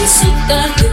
Explodar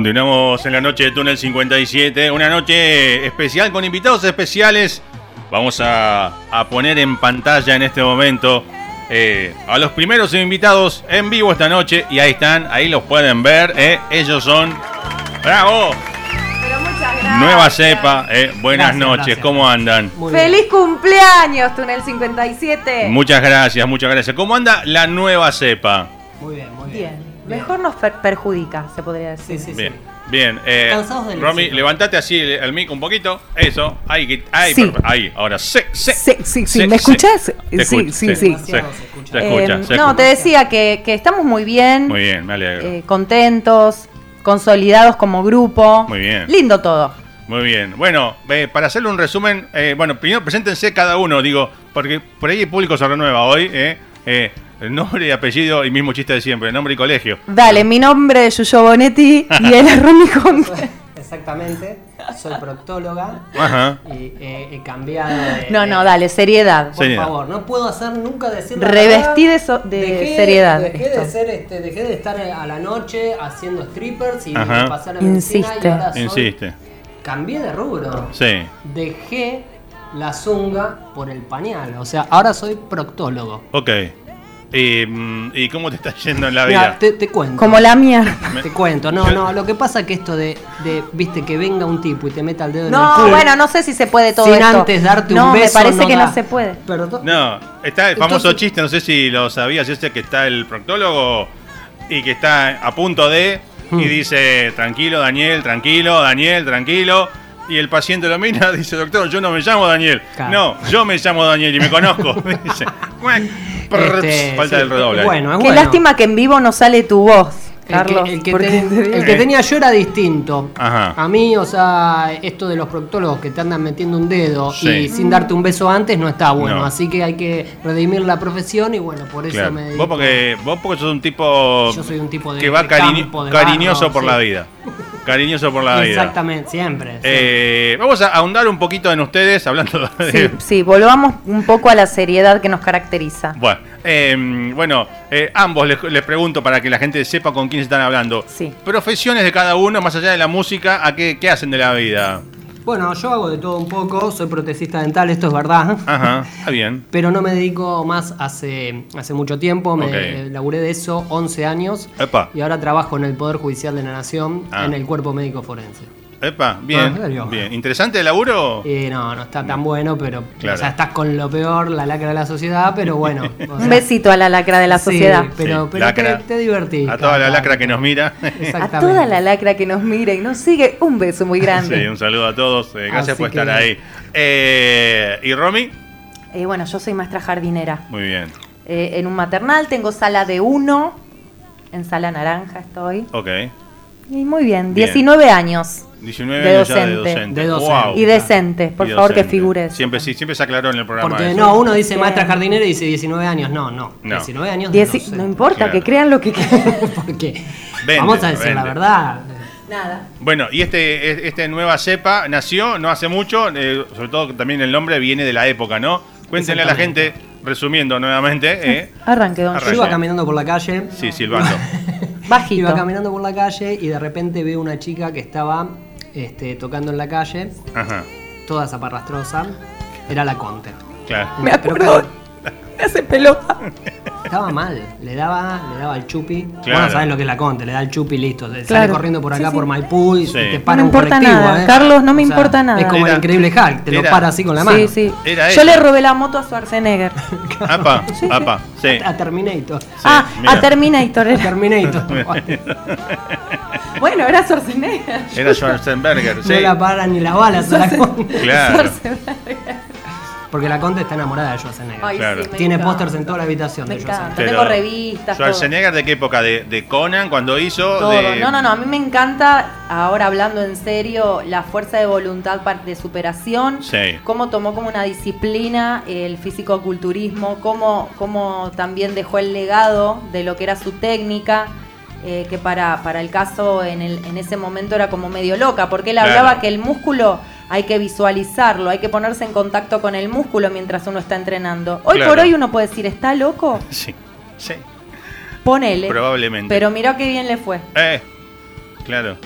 Continuamos en la noche de Túnel 57, una noche especial con invitados especiales. Vamos a, poner en pantalla en este momento eh, a los primeros invitados en vivo esta noche y ahí están, ahí los pueden ver. Eh. Ellos son... ¡Bravo! Nueva cepa, eh. buenas noches, ¿cómo andan? ¡Feliz cumpleaños, Túnel 57! Muchas gracias, muchas gracias. ¿Cómo anda la nueva cepa? Muy bien, muy bien. bien. Mejor nos perjudica, se podría decir. Sí, sí, bien. Bien, eh, Romy, levantate así el, mic un poquito. Eso, ahí, ahí, sí. ahí. Ahora, sí, sí. Sí, sí, ¿Me escuchas? Sí, sí, sí. no, te decía que, que, estamos muy bien. Muy bien, me alegro. Eh, contentos, consolidados como grupo. Muy bien. Lindo todo. Muy bien. Bueno, eh, para hacerle un resumen, eh, bueno, primero preséntense cada uno, digo, porque por ahí el público se renueva hoy. Eh, eh el nombre y apellido y mismo chiste de siempre, nombre y colegio. Dale, mi nombre es Yuyo Bonetti y él es Ronnie Exactamente, soy proctóloga Ajá. y he cambiado de... No, no, dale, seriedad. Por favor, no puedo hacer nunca decir Revestí de, de seriedad. Dejé de, ser, este, dejé de estar a la noche haciendo strippers y pasar a medicina Insiste. y ahora soy, Insiste. Cambié de rubro. Sí. Dejé la zunga por el pañal. O sea, ahora soy proctólogo. Ok. Mm, ¿Y cómo te está yendo en la vida? te, cuento. Como la mía. Te cuento, no, no, lo que pasa es que esto de, viste, que venga un tipo y te meta el dedo en el culo. No, bueno, no sé si se puede todo sin antes darte un beso. me parece que no se puede. No, está el famoso chiste, no sé si lo sabías, este que está el proctólogo y que está a punto de y hmm. dice, tranquilo Daniel, tranquilo, Daniel, tranquilo. Y el paciente lo mira, dice, doctor, yo no me llamo Daniel. No, yo me llamo Daniel y me conozco. dice, este, falta del redoble. Bueno, Qué lástima que en vivo no sale tu voz. Carlos, el que, el que, tenía yo era distinto. A mí, o sea, esto de los proctólogos que te andan metiendo un dedo y sin darte un beso antes no está bueno. Así que hay que redimir la profesión y bueno, por eso me dedico. Vos porque, vos porque sos un tipo, yo soy un tipo de, que va cariñoso por la vida. Cariñoso por la vida. Exactamente, siempre. Eh, vamos a ahondar un poquito en ustedes, hablando de... Sí, sí, volvamos un poco a la seriedad que nos caracteriza. Bueno, eh, bueno eh, ambos les, pregunto para que la gente sepa con quién están hablando. Sí. Profesiones de cada uno, más allá de la música, ¿a qué, qué hacen de la vida? Bueno, yo hago de todo un poco, soy protecista dental, esto es verdad. Ajá, está bien. Pero no me dedico más hace, hace mucho tiempo, me laburé de eso 11 años. Epa. Y ahora trabajo en el Poder Judicial de la Nación, ah. en el Cuerpo Médico Forense. Epa, bien. Ah, bien. ¿Interesante el laburo? Eh, no, no está tan bueno, pero o sea, estás con lo peor, la lacra de la sociedad, pero bueno. Un besito a la lacra de la sociedad. pero, pero te, te, divertís. A toda la lacra que nos mira. A toda la lacra que nos mira y nos sigue, un beso muy grande. Sí, un saludo a todos. Eh, gracias por estar ahí. Eh, ¿Y Romy? bueno, yo soy maestra jardinera. Muy bien. en un maternal tengo sala de uno, en sala naranja estoy. Ok. Y muy bien, 19 años. 19 de años docente. de docente. De docente. Y decente, por favor que figure. Siempre sí, siempre se aclaró en el programa. Porque no, uno dice maestra jardinera y dice 19 años. No, no. 19 años. no importa, que crean lo que quieran. Porque vamos a decir la verdad. Nada. Bueno, y este, este nueva cepa nació no hace mucho, eh, sobre todo también el nombre viene de la época, ¿no? Cuéntenle a la gente, resumiendo nuevamente. Eh, Arranque, don Yo iba caminando por la calle. Sí, silbando. Bajito. Iba caminando por la calle y de repente veo una chica que estaba este, tocando en la calle, Ajá. toda zaparrastrosa. Era la Conte. Claro. Me acuerdo. Me hace pelota. Estaba mal, le daba, le daba el chupi. Claro. Bueno, sabes lo que es la Conte, le da el chupi y listo. Sale corriendo por acá por Maipú y te para no me importa nada. ¿eh? Carlos, no me importa nada. Es como el increíble Hulk, te lo para así con la mano. Sí, sí. Yo le robé la moto a Schwarzenegger. Apa, apa, sí. A Terminator. ah, a Terminator. A Terminator. bueno, era Schwarzenegger. Era Schwarzenegger, sí. No la paran ni las balas a la Conte. Claro. Porque la Conte está enamorada de Schwarzenegger. Tiene pósters en toda la habitación me de Schwarzenegger. Tengo revistas. ¿Schwarzenegger de qué época? ¿De, Conan cuando hizo? Todo. No, no, no. A mí me encanta, ahora hablando en serio, la fuerza de voluntad de superación. Sí. Cómo tomó como una disciplina el físico-culturismo. Cómo, cómo también dejó el legado de lo que era su técnica. Eh, que para, para el caso en, el, en ese momento era como medio loca, porque él hablaba que el músculo hay que visualizarlo, hay que ponerse en contacto con el músculo mientras uno está entrenando. Hoy por hoy uno puede decir, ¿está loco? Sí, sí. Ponele. Probablemente. Pero miró qué bien le fue. Eh, claro,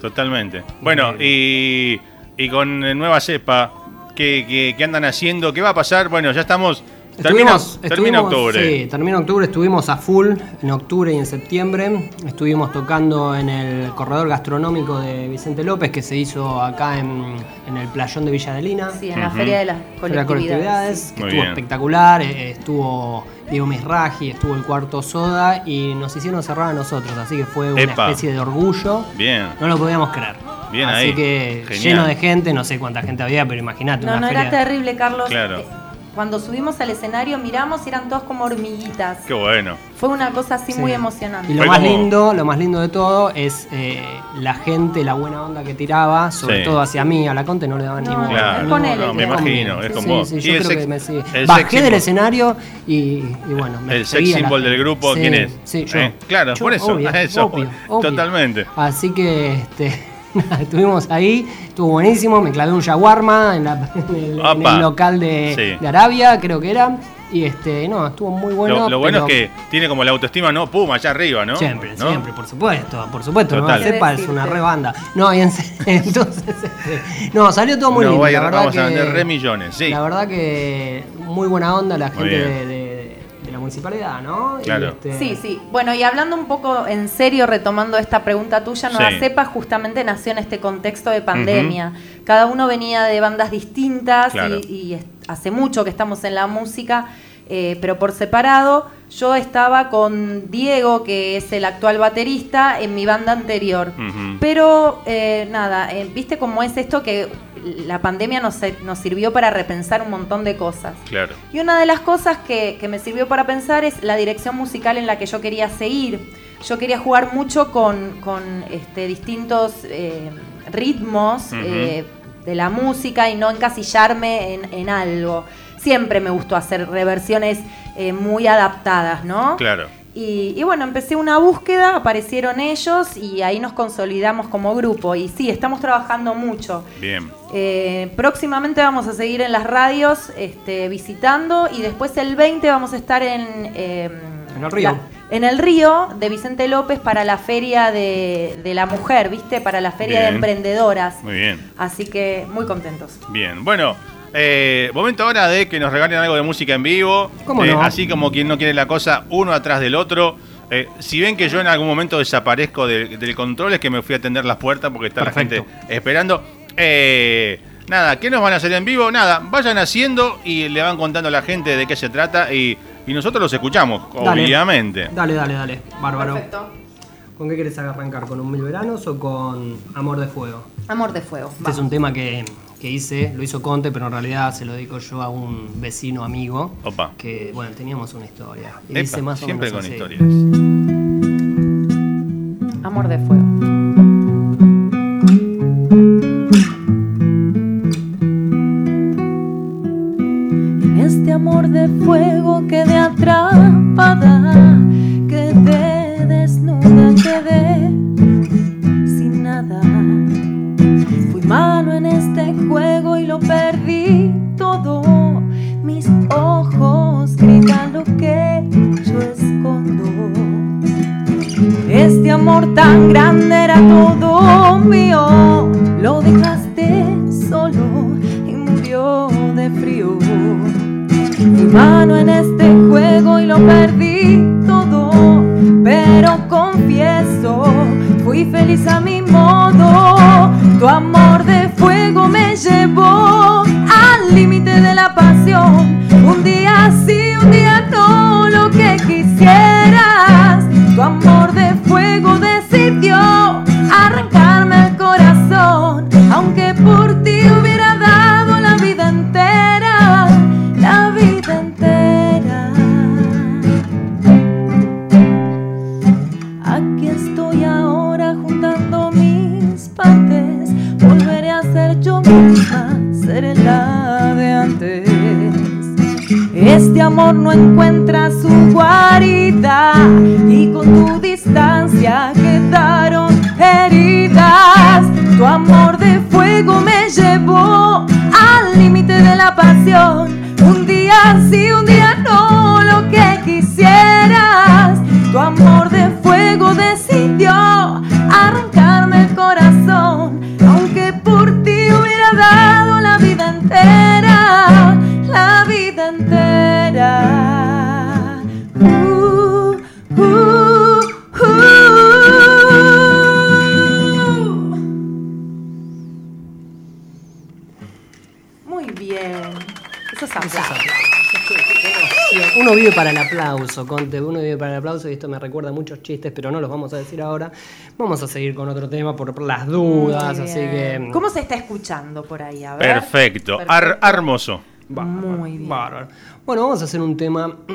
totalmente. Bueno, y, y con nueva cepa, ¿qué, qué andan haciendo? ¿Qué va a pasar? Bueno, ya estamos Termina, termina octubre. Sí, termina octubre. Estuvimos a full en octubre y en septiembre. Estuvimos tocando en el corredor gastronómico de Vicente López, que se hizo acá en, el playón de Villa Adelina. Sí, en la Feria de las Colectividades. estuvo espectacular. Eh, estuvo Diego Misraji, estuvo el cuarto Soda y nos hicieron cerrar a nosotros. Así que fue una especie de orgullo. Bien. No lo podíamos creer. Bien Así que lleno de gente, no sé cuánta gente había, pero imagínate. No, no, era terrible, Carlos. Claro. Cuando subimos al escenario miramos y eran todos como hormiguitas. Qué bueno. Fue una cosa así muy emocionante. Y lo más lindo, lo más lindo de todo es eh, la gente, la buena onda que tiraba, sobre todo hacia mí, a la Conte no le daban ni claro. con él. No, me imagino, es con vos. Sí, yo creo que me sigue. Bajé del escenario y, bueno, me El sex symbol del grupo, ¿quién es? Sí, yo. Eh, claro, por eso, eso. Totalmente. Así que este estuvimos ahí, estuvo buenísimo, me clavé un shawarma en, el, local de, Arabia, creo que era. Y este, no, estuvo muy bueno. Lo, bueno es que tiene como la autoestima, ¿no? Pum, allá arriba, ¿no? Siempre, siempre, por supuesto, por supuesto. No sepa, es una re banda. No, y entonces, este, no, salió todo muy lindo. la verdad vamos a vender re millones, sí. La verdad que muy buena onda la gente de municipalidad, ¿no? Claro. Este, sí, sí. Bueno, y hablando un poco en serio, retomando esta pregunta tuya, Nueva Cepa justamente nació en este contexto de pandemia. Cada uno venía de bandas distintas y, hace mucho que estamos en la música. Eh, pero por separado, yo estaba con Diego, que es el actual baterista, en mi banda anterior. Pero eh, nada, eh, viste cómo es esto que la pandemia nos, nos sirvió para repensar un montón de cosas. Claro. Y una de las cosas que, me sirvió para pensar es la dirección musical en la que yo quería seguir. Yo quería jugar mucho con, este, distintos eh, ritmos eh, de la música y no encasillarme en, algo. Siempre me gustó hacer reversiones eh, muy adaptadas, ¿no? Claro. Y, bueno, empecé una búsqueda, aparecieron ellos y ahí nos consolidamos como grupo. Y sí, estamos trabajando mucho. Bien. Eh, próximamente vamos a seguir en las radios este, visitando y después el 20 vamos a estar en... Em, en el río. en el río de Vicente López para la feria de, la mujer, ¿viste? Para la feria de emprendedoras. Muy bien. Así que muy contentos. Bien, bueno, eh, momento ahora de que nos regalen algo de música en vivo. ¿Cómo eh, no? Así como quien no quiere la cosa, uno atrás del otro. Eh, si ven que yo en algún momento desaparezco del control, es que me fui a atender las puertas porque está la gente esperando. Eh, nada, ¿qué nos van a hacer en vivo? Nada, vayan haciendo y le van contando a la gente de qué se trata y, nosotros los escuchamos, obviamente. Dale, dale, dale. Bárbaro. Perfecto. ¿Con qué quieres arrancar? ¿Con un mil veranos o con Amor de Fuego? Amor de Fuego. Este es un tema que, hice, lo hizo Conte, pero en realidad se lo dedico yo a un vecino amigo. Opa. Que, bueno, teníamos una historia. Y dice más o siempre con historias. Amor de Fuego. Eso es uno vive para el aplauso, Conte, uno vive para el aplauso y esto me recuerda a muchos chistes, pero no los vamos a decir ahora. Vamos a seguir con otro tema por, las dudas, así que... ¿Cómo se está escuchando por ahí? A ver. Perfecto, hermoso. Muy bien. Bueno, vamos a hacer un tema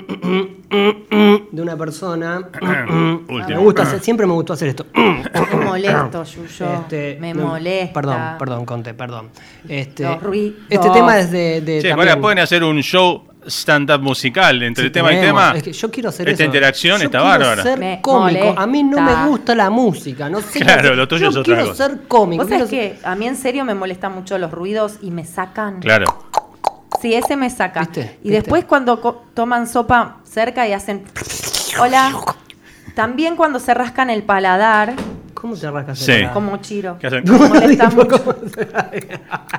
de una persona. me gusta siempre me gustó hacer esto. me molesto, Yuyo. Este, me molesta. Perdón, perdón, Conte, perdón. Este, este tema es de. de también, pueden hacer un show stand-up musical entre tema y tema. Es que yo quiero hacer Esta interacción yo está bárbara. ser cómico. A mí no me gusta la música. No sé claro, lo tuyo es otra quiero ser cómico. ¿Vos sabés que a mí en serio me molestan mucho los ruidos y me sacan? Claro. Sí, ese me saca. Y después cuando toman sopa cerca y hacen... Hola. También cuando se rascan el paladar. ¿Cómo se rasca sí. Como Chiro. ¿Qué hacen? Molesta mucho.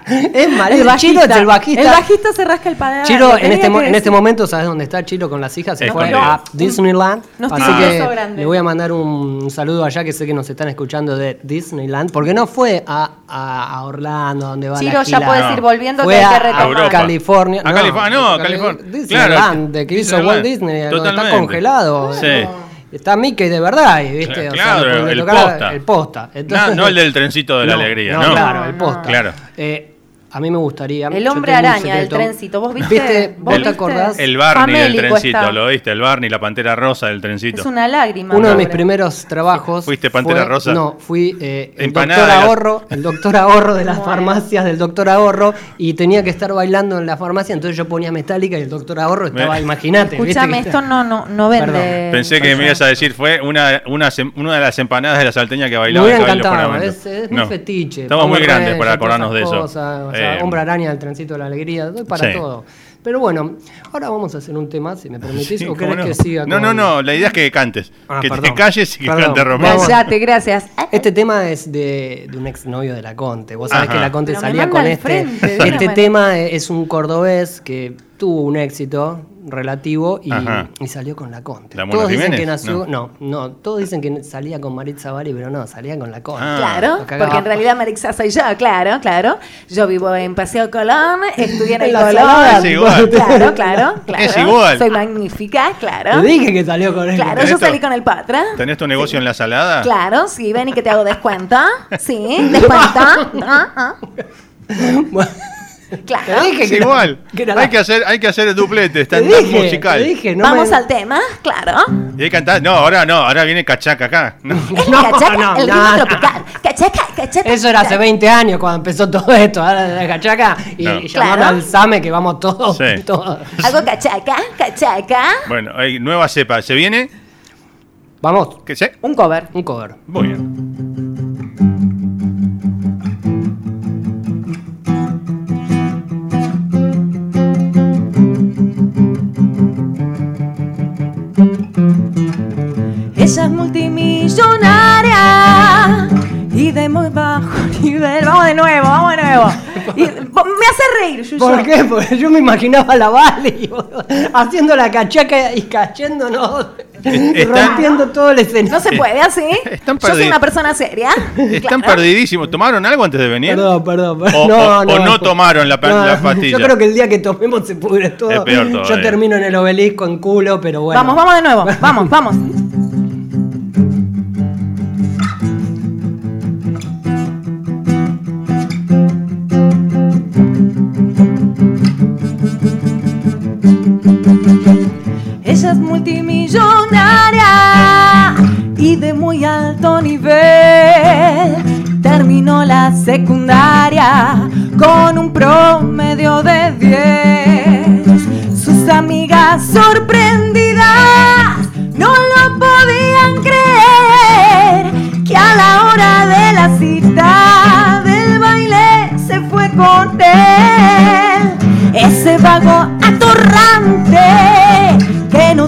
es mal, el bajista, el bajista. El bajista se rasca el paladar. Chiro, en este, en este momento, ¿sabes dónde está Chiro con las hijas? Se fue a Disneyland. así que le voy a mandar un saludo allá que sé que nos están escuchando de Disneyland. Porque no fue a, a, Orlando, donde va Chiro, la ya puedes ir volviendo fue que hay que retomar. A California. A California, no, California. Disneyland, de que hizo Walt Disney, está congelado. Sí. Está Mickey de verdad, ¿viste? Claro, el, posta. el posta. no, el del trencito de la alegría, ¿no? Claro, el posta. Claro. Eh, a mí me gustaría. El hombre araña del trencito. ¿Vos viste? ¿Vos, te acordás? El Barney del trencito, ¿lo viste? El Barney, la pantera rosa del trencito. Es una lágrima. Uno de mis primeros trabajos. ¿Fuiste pantera rosa? No, fui eh, el doctor ahorro, el doctor ahorro de las farmacias del doctor ahorro y tenía que estar bailando en la farmacia, entonces yo ponía metálica y el doctor ahorro estaba, imagínate. Escúchame, esto no, no, no vende. Pensé que me ibas a decir, fue una, una, una de las empanadas de la salteña que bailaba. Me hubiera encantado, es, es muy fetiche. Estamos muy grandes para acordarnos de eso. Eh, hombre araña transito de la alegría, doy para todo. Pero bueno, ahora vamos a hacer un tema, si me permitís, o querés que siga No, no, no, la idea es que cantes, ah, que te calles y que cantes Romeo. Cállate, gracias. Este tema es de, de un exnovio de la Conte. Vos sabés que la Conte salía con este. este tema es un cordobés que tuvo un éxito, relativo y, salió con la Conte. todos dicen que nació, no. no. todos dicen que salía con Maritza Bari, pero no, salía con la Conte. Ah. Claro, porque en realidad Maritza soy yo, claro, claro. Yo vivo en Paseo Colón, estudié en el Colón. Es igual. Claro, claro, claro. Es igual. Soy magnífica, claro. Te dije que salió con él. Claro, yo salí con el Patra. ¿Tenés tu negocio en la salada? Claro, sí, ven y que te hago descuento. Sí, descuento. Ah, ah. Bueno. Claro. Dije que igual. hay, que hacer, hay que hacer el duplete, está en musical. Dije, no Vamos al tema, claro. Y que cantar. No, ahora no, ahora viene cachaca acá. No. El cachaca, no, el ritmo tropical. Cachaca, cachaca. Eso era hace 20 años cuando empezó todo esto. Ahora de cachaca y, y llamaron al SAME que vamos todos. Sí. todos. Algo cachaca, cachaca. Bueno, hay nueva cepa. ¿Se viene? Vamos. ¿Qué sé? Un cover. Un cover. Muy bien. bajo nivel. Vamos de nuevo, vamos de nuevo. me hace reír, Yuyo. ¿Por qué? Porque yo me imaginaba a la Vale haciendo la cachaca y cayéndonos. rompiendo todo el escenario. No se puede así. Yo soy una persona seria. Están perdidísimos. ¿Tomaron algo antes de venir? Perdón, perdón. O no, no, tomaron la, pastilla. Yo creo que el día que tomemos se pudre todo. Yo termino en el obelisco en culo, pero bueno. Vamos, vamos de nuevo. Vamos, vamos.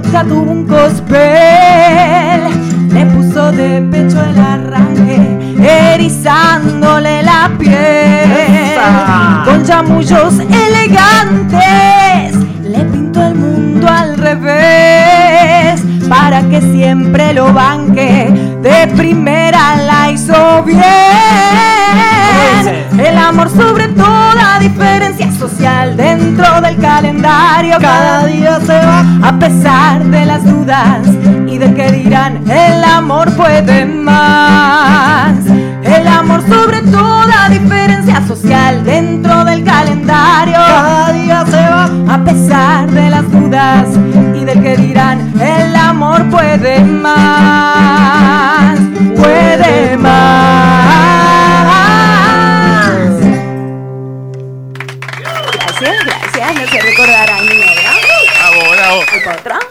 Tuvo un cospel le puso de pecho el arranque, erizándole la piel con chamullos elegantes. Le pintó el mundo al revés para que siempre lo banque. De primera la hizo bien. El amor toda diferencia social dentro del calendario cada día se va a pesar de las dudas y de que dirán el amor puede más. El amor sobre toda diferencia social dentro del calendario cada día se va a pesar de las dudas y de que dirán el amor puede más, puede más.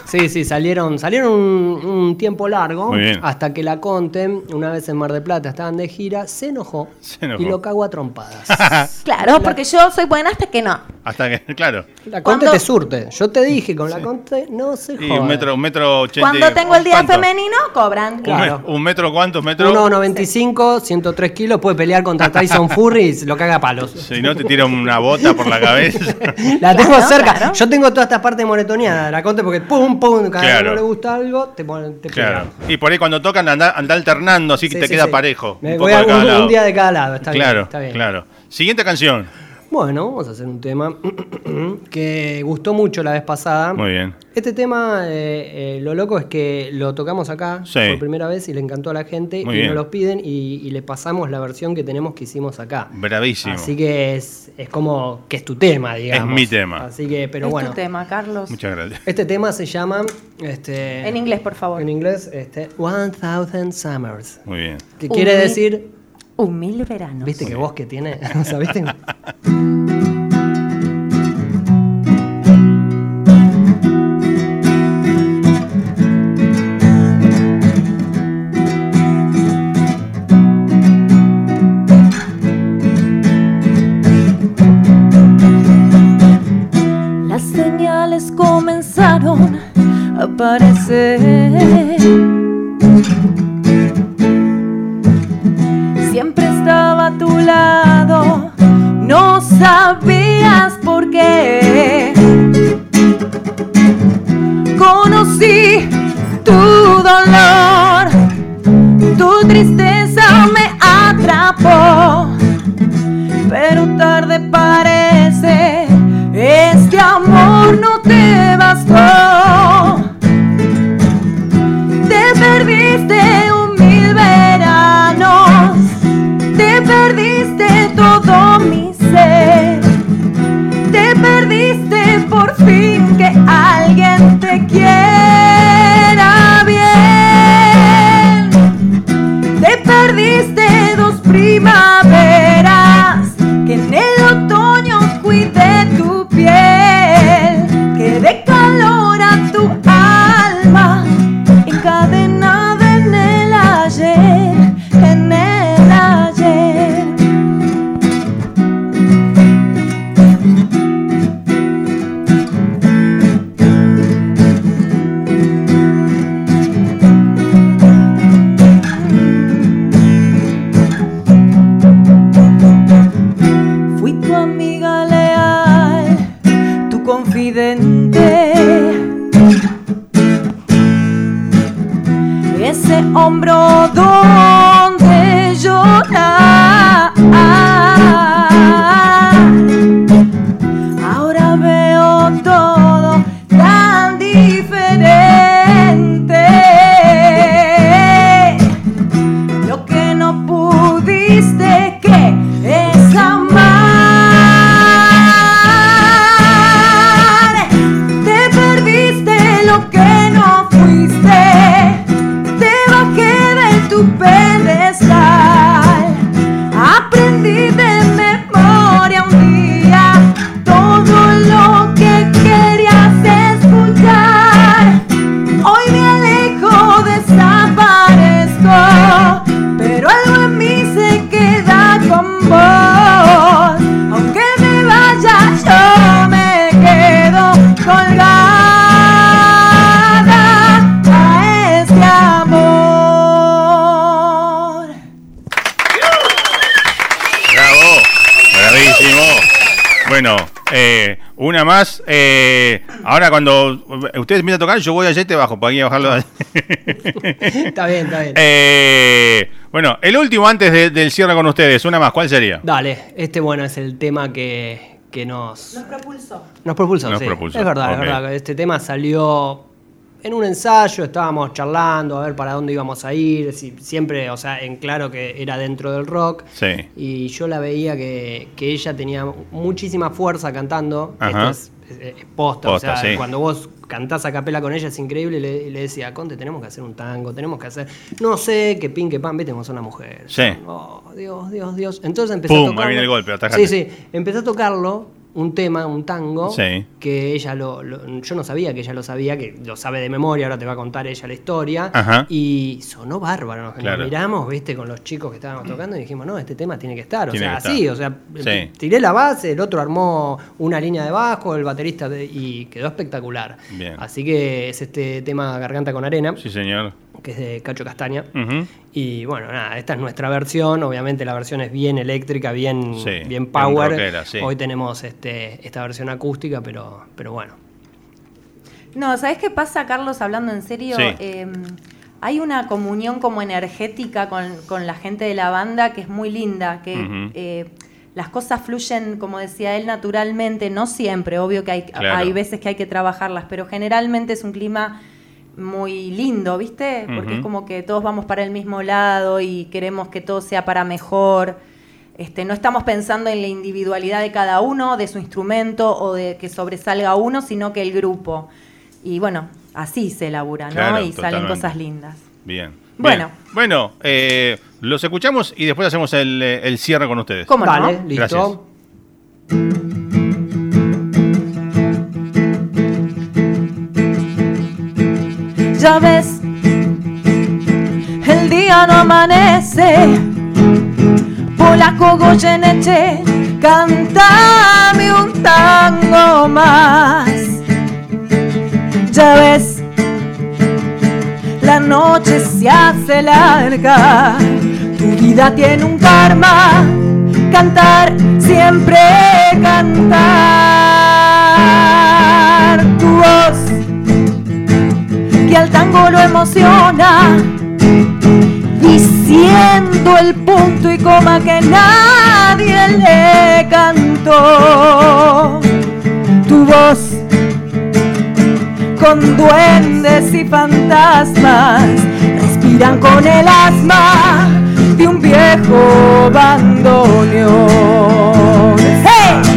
Sí, sí, salieron, salieron un, tiempo largo hasta que la Conte, una vez en Mar del Plata, estaban de gira, se enojó, y lo cagó a trompadas. claro, porque yo soy buena hasta que no. Hasta que, claro. La Conte te surte. Yo te dije, con la Conte no se jode. un metro, un metro ochenta. Cuando tengo el día femenino, cobran. Claro. ¿Un, metro cuántos metros? 1,95, 103 kilos, puede pelear contra Tyson Fury y lo caga a palos. Si no, te tira una bota por la cabeza. la tengo cerca. Yo tengo toda esta parte moretoneada de la Conte porque pum, cada no le gusta algo, te ponen. Te claro. Y por ahí cuando tocan anda, alternando, así que te queda parejo. Me voy a un, día de cada lado, está claro, bien. Está bien. Claro. Siguiente canción. Bueno, vamos a hacer un tema que gustó mucho la vez pasada. Muy bien. Este tema, eh, eh, lo loco es que lo tocamos acá por primera vez y le encantó a la gente y nos lo piden y, le pasamos la versión que tenemos que hicimos acá. Bravísimo. Así que es, es como que es tu tema, digamos. Es mi tema. Así que, pero es bueno. tu tema, Carlos. Muchas gracias. Este tema se llama. Este, en inglés, por favor. En inglés, este, One Thousand Summers. Muy bien. ¿Qué quiere decir un mil veranos. ¿Viste qué voz que tiene? ¿Sabiste? Cuide tu piel, tu pedestal. Ahora cuando ustedes empiezan a tocar, yo voy allá y te bajo, para aquí a bajarlo. Está bien, está bien. Eh, bueno, el último antes de- del cierre con ustedes, una más, ¿cuál sería? Dale, este bueno es el tema que, que nos, Nos propulsó. nos propulsó. Nos sí. propulsó, Es verdad, es verdad. Este tema salió en un ensayo, estábamos charlando a ver para dónde íbamos a ir. si- siempre, o sea, en claro que era dentro del rock. Sí. Y yo la veía que, que ella tenía muchísima fuerza cantando. Ajá. Esto es, es- es posta, Posta, o sea, sí. cuando vos cantás a capela con ella es increíble. Le, decía, Conte, tenemos que hacer un tango, tenemos que hacer. No sé, que pin, que pan, viste, como una mujer. Sí. Oh, Dios, Dios, Dios. Entonces empecé Pum, a ahí tocarlo. viene el golpe, atajate. Sí, sí. Empecé a tocarlo, un tema, un tango, Sí. que ella lo, lo- Yo no sabía que ella lo sabía, que lo sabe de memoria, ahora te va a contar ella la historia. Ajá. Y sonó bárbaro. Nos Claro. miramos, viste, con los chicos que estábamos tocando y dijimos, no, este tema tiene que estar. O Tiene sea, así, o sea, Sí. tiré la base, el otro armó una línea de bajo, el baterista, de- y quedó espectacular. Bien. Así que es este tema Garganta con Arena, Sí, señor. que es de Cacho Castaña. Y bueno, nada, esta es nuestra versión. Obviamente la versión es bien eléctrica, bien, Sí, bien bien power. rockera, sí. Hoy tenemos este, esta versión acústica, pero, pero bueno. No, ¿sabes qué pasa, Carlos, hablando en serio? Sí. Eh, hay una comunión como energética con, con la gente de la banda que es muy linda, que eh, las cosas fluyen, como decía él, naturalmente, no siempre, obvio que hay, Claro. hay veces que hay que trabajarlas, pero generalmente es un clima muy lindo, ¿viste? Porque es como que todos vamos para el mismo lado y queremos que todo sea para mejor. Este, no estamos pensando en la individualidad de cada uno, de su instrumento o de que sobresalga uno, sino que el grupo. Y bueno, así se elabora, ¿no? Claro, y salen cosas lindas. Bien. Bueno. Bien. Bueno, eh, los escuchamos y después hacemos el, eh, el cierre con ustedes. ¿Cómo Dale, no? listo. Gracias. Ya ves, el día no amanece. Polaco Goyeneche, cántame un tango más. Ya ves, la noche se hace larga. Tu vida tiene un karma. Cantar, siempre cantar. Al tango lo emociona, diciendo el punto y coma que nadie le cantó. Tu voz con duendes y fantasmas respiran con el asma de un viejo bandoneón. ¡Hey!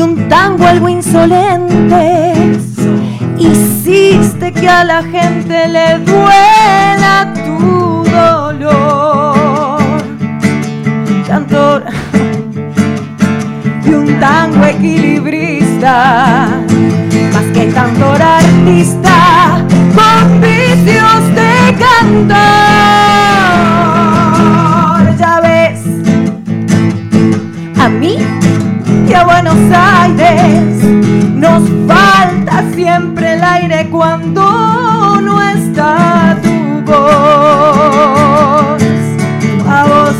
Y un tango algo insolente hiciste que a la gente le duela tu dolor. Cantor y un tango equilibrista, más que cantor artista, con vicios de cantor. A Buenos Aires nos falta siempre el aire cuando no está tu voz. A vos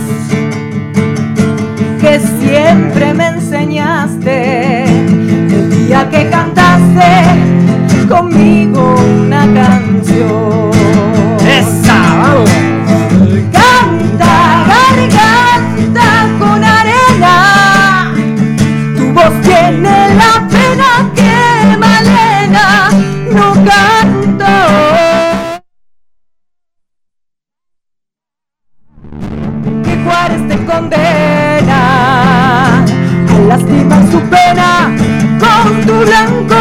que siempre me enseñaste el día que cantaste conmigo una canción. Esa. Condena. A lastimar su pena con tu blanco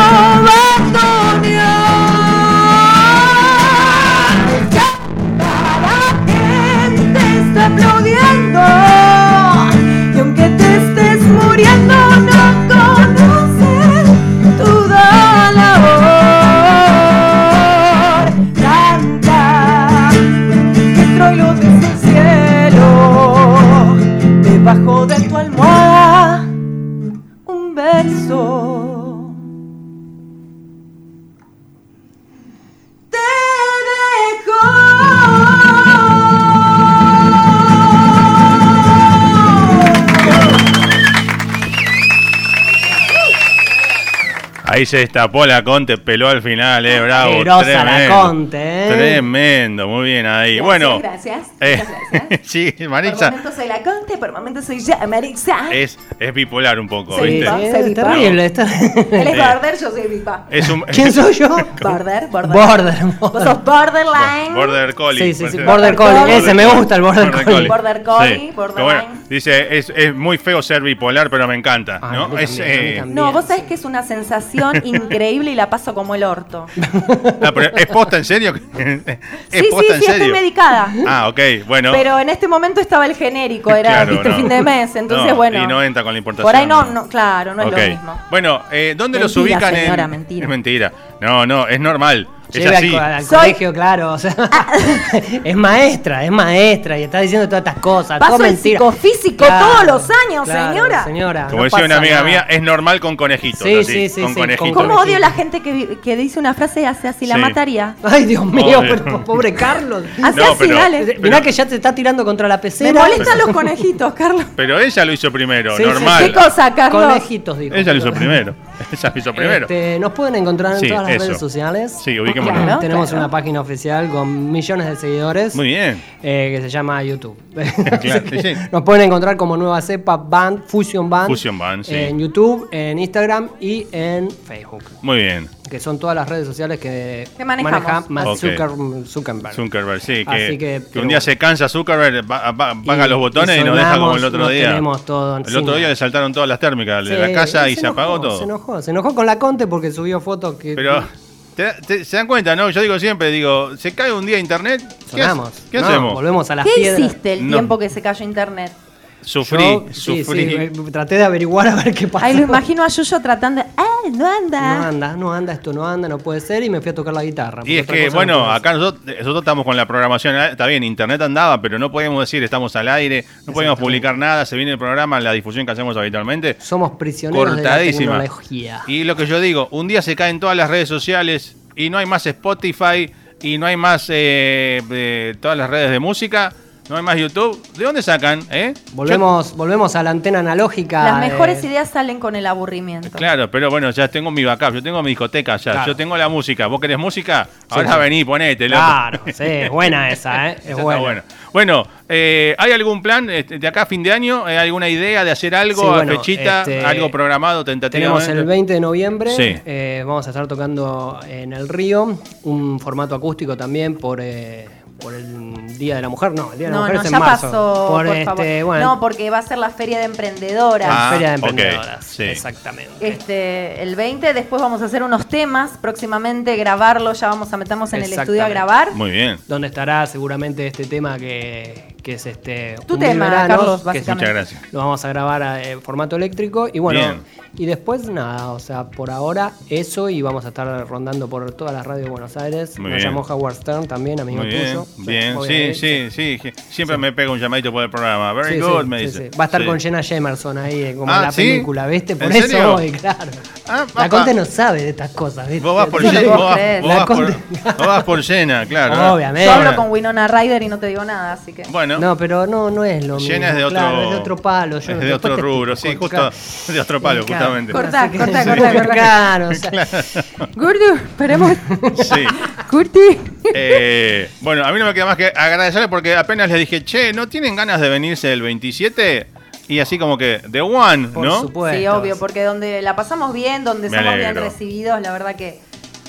Ahí se destapó la Conte, peló al final, eh, bravo. Asquerosa la tremendo. Conte, eh. Tremendo, muy bien ahí. bueno, Gracias. eh, muchas gracias. sí, Por Marixa momentos soy la Conte, por momentos soy ya Marixa. es, es bipolar un poco, Sí, ¿viste? vipa. terrible. está- Él es Eh. border, yo soy vipa. Es un ¿Quién soy yo? Border, border. Border. Vos border. sos borderline. Border Collie. Sí, sí, sí, Border- Border Collie. Ese me gusta, el Border Collie. Border Collie, Sí. borderline. Bueno, dice, es, es muy feo ser bipolar, pero me encanta, Ah, ¿no? Es, también, eh, también. No, vos sabés que es una sensación increíble y la paso como el orto. ah, pero ¿Es posta en serio? ¿Es Sí, sí, en sí, serio? estoy medicada. Ah, ok, bueno. Pero en este momento estaba el genérico, era Claro, viste, no. fin de mes, entonces No, bueno. Y no entra con la importación. por ahí no, no, claro, no es lo mismo. Bueno, eh, ¿dónde los ubican señora, en...? mentira. Es mentira. No, no, es normal. Lleve al, así. co- al Soy- colegio, claro. O sea, es maestra, es maestra y está diciendo todas estas cosas. Paso el psicofísico todos los años, señora. señora. Como no decía una amiga nada. mía, es normal con conejitos. Sí, así, sí, sí, con sí, conejitos. ¿Cómo odio la gente que, que dice una frase y hace así? La Sí. mataría. Ay, Dios mío, pero pobre Carlos. Hace No, así, pero- dale. pero- Mirá que ya te está tirando contra la Me pecera. molestan los conejitos, Carlos. Pero ella lo hizo primero, Sí, sí, normal. ¿Qué cosa, Carlos? Conejitos, dijo. Ella lo hizo primero. Ella lo hizo primero. Este, nos pueden encontrar en Sí, todas las eso. redes sociales. Sí, Claro. Tenemos una página oficial con millones de seguidores. Muy bien. eh, que se llama YouTube. Claro, sí. Nos pueden encontrar como Nueva Cepa Band, Fusion Band. Fusion Band, sí. En YouTube, en Instagram y en Facebook. Muy bien. Que son todas las redes sociales que, maneja Mark Ok. Zucker- Zuckerberg. Zuckerberg, sí. Que, Así que, un día se cansa Zuckerberg, apaga los botones y, y nos deja como el otro día. tenemos todo el otro día le saltaron todas las térmicas de Sí, la casa y se, enojó, apagó todo. Se enojó, se enojó con la Conte porque subió fotos que. Pero, ¿te- te- ¿se dan cuenta, no? Yo digo siempre, digo, se cae un día internet, ¿qué. ¿qué No, hacemos? Volvemos a las ¿Qué piedras. hiciste el No. tiempo que se cayó internet? Sufrí, Yo, sí, sufrí. sí, eh, traté de averiguar a ver qué pasó. Ay, lo imagino a Yuyo tratando de. ¡Ay, no anda! No anda, no anda, esto no anda, no puede ser. Y me fui a tocar la guitarra. Y porque es otra que, cosa no bueno, puedo acá nosotros, nosotros estamos con la programación, eh, está bien, internet andaba, pero no podemos decir estamos al aire, no podemos publicar nada, se viene el programa, la difusión que hacemos habitualmente. Somos prisioneros de la cortadísima. tecnología. Y lo que yo digo, un día se caen todas las redes sociales y no hay más Spotify, y no hay más eh, todas las redes de música. No hay más YouTube. ¿De dónde sacan? Eh? Volvemos, volvemos a la antena analógica. Las mejores ideas salen con el aburrimiento. Claro, pero bueno, ya tengo mi backup, yo tengo mi discoteca ya, yo tengo la música. ¿Vos querés música? Ahora vení, ponete. Claro, sí, es buena esa, ¿eh? Es buena. Bueno, eh, ¿hay algún plan este, de acá a fin de año? ¿Hay alguna idea de hacer algo, a fechita, este, algo programado tentativamente? Tenemos el 20 de noviembre, eh, vamos a estar tocando en el Río, un formato acústico también por... Eh, por el Día de la Mujer, no, el Día de la Mujer es en ya marzo. pasó, por, este, Bueno. No, porque va a ser la Feria de Emprendedoras. Ah, feria de Emprendedoras, sí. exactamente. Este, el 20, después vamos a hacer unos temas, próximamente grabarlo, ya vamos a meternos en el estudio a grabar. Muy bien. Donde estará seguramente este tema que, que es este... Tu tema, Carlos, básicamente. Muchas gracias. Lo vamos a grabar en formato eléctrico y bueno... Y después nada, o sea, por ahora eso y vamos a estar rondando por todas las radios de Buenos Aires. me llamó Howard Stern también, amigo tuyo. Bien, sí, sí, sí, Siempre me pega un llamadito por el programa. Very good, me dice. Va a estar con Jenna Jemerson ahí, eh, como en ah, la película, ¿viste? Por eso voy, claro. Ah, la Conte no sabe de estas cosas, ¿viste? Vos vas por Jenna, vos, vas por Jenna, claro. Obviamente. Yo hablo con Winona Ryder y no te digo nada, así que. Bueno. No, pero no, no es lo mismo. Es de otro, es de otro palo. es de otro rubro, sí, justo de otro palo, justamente. Corta, corta, corta, corta. Claro, o sea. Gurdu, esperemos. Sí. Curti. Eh, bueno, a mí no me queda más que agradecerle porque apenas le dije, che, ¿no tienen ganas de venirse el 27? Y así como que, The One, ¿no? Sí, obvio, porque donde la pasamos bien, donde somos bien recibidos, la verdad que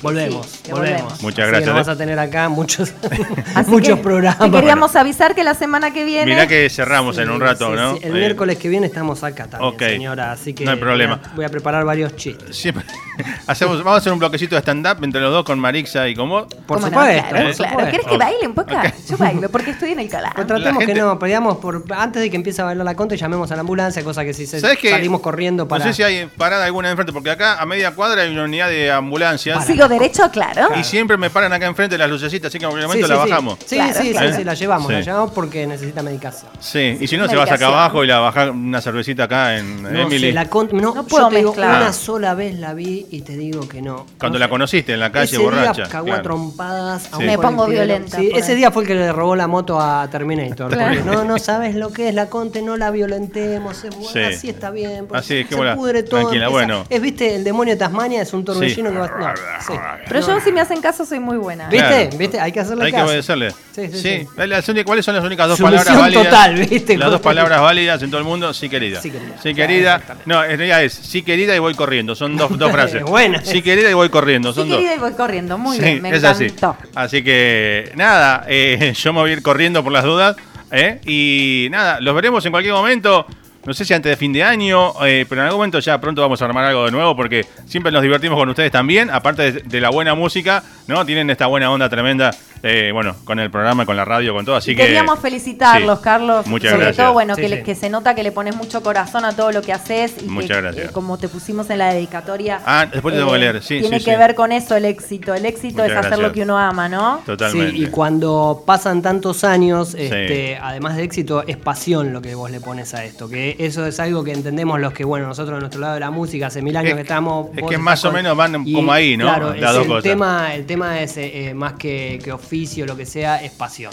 Volvemos, volvemos. Muchas gracias. vamos a tener acá muchos, muchos programas. queríamos avisar que la semana que viene. Mirá que cerramos en un rato, ¿no? el miércoles que viene estamos acá también, señora. Así que no hay problema. Voy a, preparar varios chistes. Siempre. Hacemos, vamos a hacer un bloquecito de stand-up entre los dos con Marixa y con vos. Por supuesto. claro, ¿Quieres que baile un poco? Yo bailo porque estoy en el calado. Pues tratemos que no, digamos, por, antes de que empiece a bailar la conta, llamemos a la ambulancia, cosa que si se, salimos corriendo para. No sé si hay parada alguna enfrente, porque acá a media cuadra hay una unidad de ambulancia. Sigo derecho, claro. Y siempre me paran acá enfrente las lucecitas, así que en algún momento la bajamos. Sí, sí, sí, la llevamos, la llevamos porque necesita medicación. Sí, y si no, se vas acá abajo y la bajas una cervecita acá en no, Emily. la no, puedo te digo, una sola vez la vi y te digo que no. Cuando la conociste en la calle borracha. Día cagó a trompadas. Me pongo violenta. Sí, ese día fue el que le robó la moto a Terminator. no, no sabes lo que es la Conte, no la violentemos. Es bueno, Así está bien. Así es que se pudre todo. Tranquila, bueno. Es, viste, el demonio de Tasmania es un torbellino que va. No, Pero yo, si me hacen caso, soy muy buena. ¿Viste? ¿Viste? Hay que hacerle Hay que obedecerle. Sí, sí, sí. ¿Cuáles son las únicas dos palabras válidas? total, ¿viste? Las dos palabras válidas en todo el mundo, sí querida. Sí querida. Sí querida. No, en realidad es sí querida y voy corriendo. Son dos, dos frases. Buena. Sí querida y voy corriendo. Son sí querida y voy corriendo. Muy bien, me es encantó. Así. así que nada, eh, yo me voy a ir corriendo por las dudas. ¿eh? Y nada, los veremos en cualquier momento no sé si antes de fin de año, eh, pero en algún momento ya pronto vamos a armar algo de nuevo porque siempre nos divertimos con ustedes también, aparte de, la buena música, ¿no? Tienen esta buena onda tremenda, eh, bueno, con el programa, con la radio, con todo, así que... Queríamos felicitarlos, Carlos. Muchas sobre gracias. todo, bueno, que, que, se nota que le pones mucho corazón a todo lo que haces y Muchas que, gracias. Eh, como te pusimos en la dedicatoria... Ah, después te tengo que leer, sí, Tiene que ver con eso el éxito, el éxito es hacer lo que uno ama, ¿no? Totalmente. Sí, y cuando pasan tantos años, este, además de éxito, es pasión lo que vos le pones a esto, que eso es algo que entendemos los que, bueno, nosotros de nuestro lado de la música, hace mil años que estamos... Es que más o menos van como ahí, ¿no? Claro, Las dos el, cosas. Tema, el tema es eh, más que, que, oficio, lo que sea, es pasión.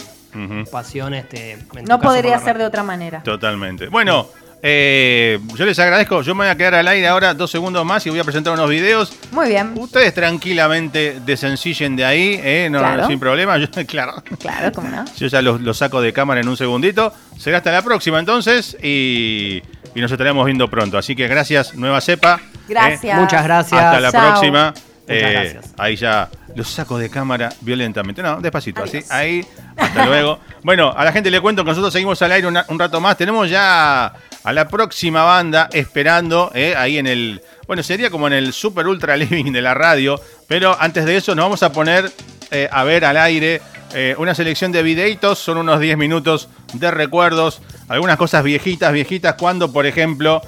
Pasión, este... No podría ser de otra manera. Totalmente. Bueno... Eh, yo les agradezco. Yo me voy a quedar al aire ahora dos segundos más y voy a presentar unos videos. Muy bien. Ustedes tranquilamente desencillen de ahí, eh, no, sin problema. Yo, claro. Claro, cómo no. Yo ya los, saco de cámara en un segundito. Será hasta la próxima entonces y, nos estaremos viendo pronto. Así que gracias, Nueva Cepa. Eh. Gracias. Muchas gracias. Hasta la próxima. Ahí ya los saco de cámara violentamente. No, despacito, así. Ahí, hasta luego. Bueno, a la gente le cuento que nosotros seguimos al aire un rato más. Tenemos ya a la próxima banda esperando eh, ahí en el, bueno, sería como en el super ultra living de la radio, pero antes de eso nos vamos a poner eh, a ver al aire eh, una selección de videitos, son unos 10 minutos de recuerdos, algunas cosas viejitas, viejitas, cuando por ejemplo,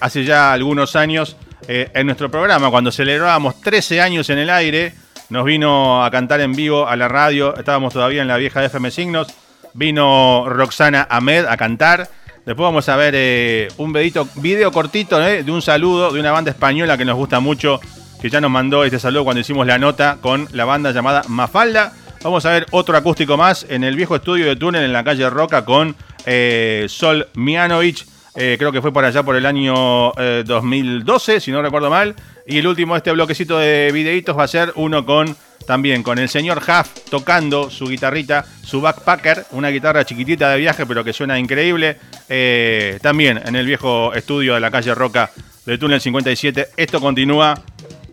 hace ya algunos años, en nuestro programa, cuando celebrábamos 13 años en el aire, nos vino a cantar en vivo a la radio, estábamos todavía en la vieja FM Signos, vino Roxana Ahmed a cantar. Después vamos a ver eh, un vedito, video cortito eh, de un saludo de una banda española que nos gusta mucho, que ya nos mandó este saludo cuando hicimos la nota con la banda llamada Mafalda. Vamos a ver otro acústico más en el viejo estudio de túnel en la calle Roca con eh, Sol Mianovich. Creo que fue por allá por el año 2012, si no recuerdo mal. Y el último, este bloquecito de videitos va a ser uno con también con el señor Huff tocando su guitarrita, su backpacker, una guitarra chiquitita de viaje pero que suena increíble. Eh, también en el viejo estudio de la calle Roca de Túnel 57. Esto continúa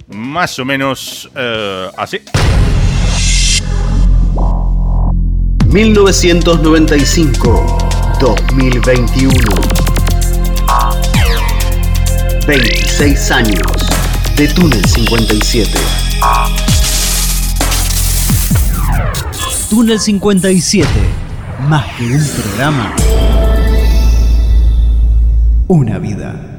más o menos eh, así. 1995-2021. 26 años de Túnel 57. Túnel 57, más que un programa, una vida.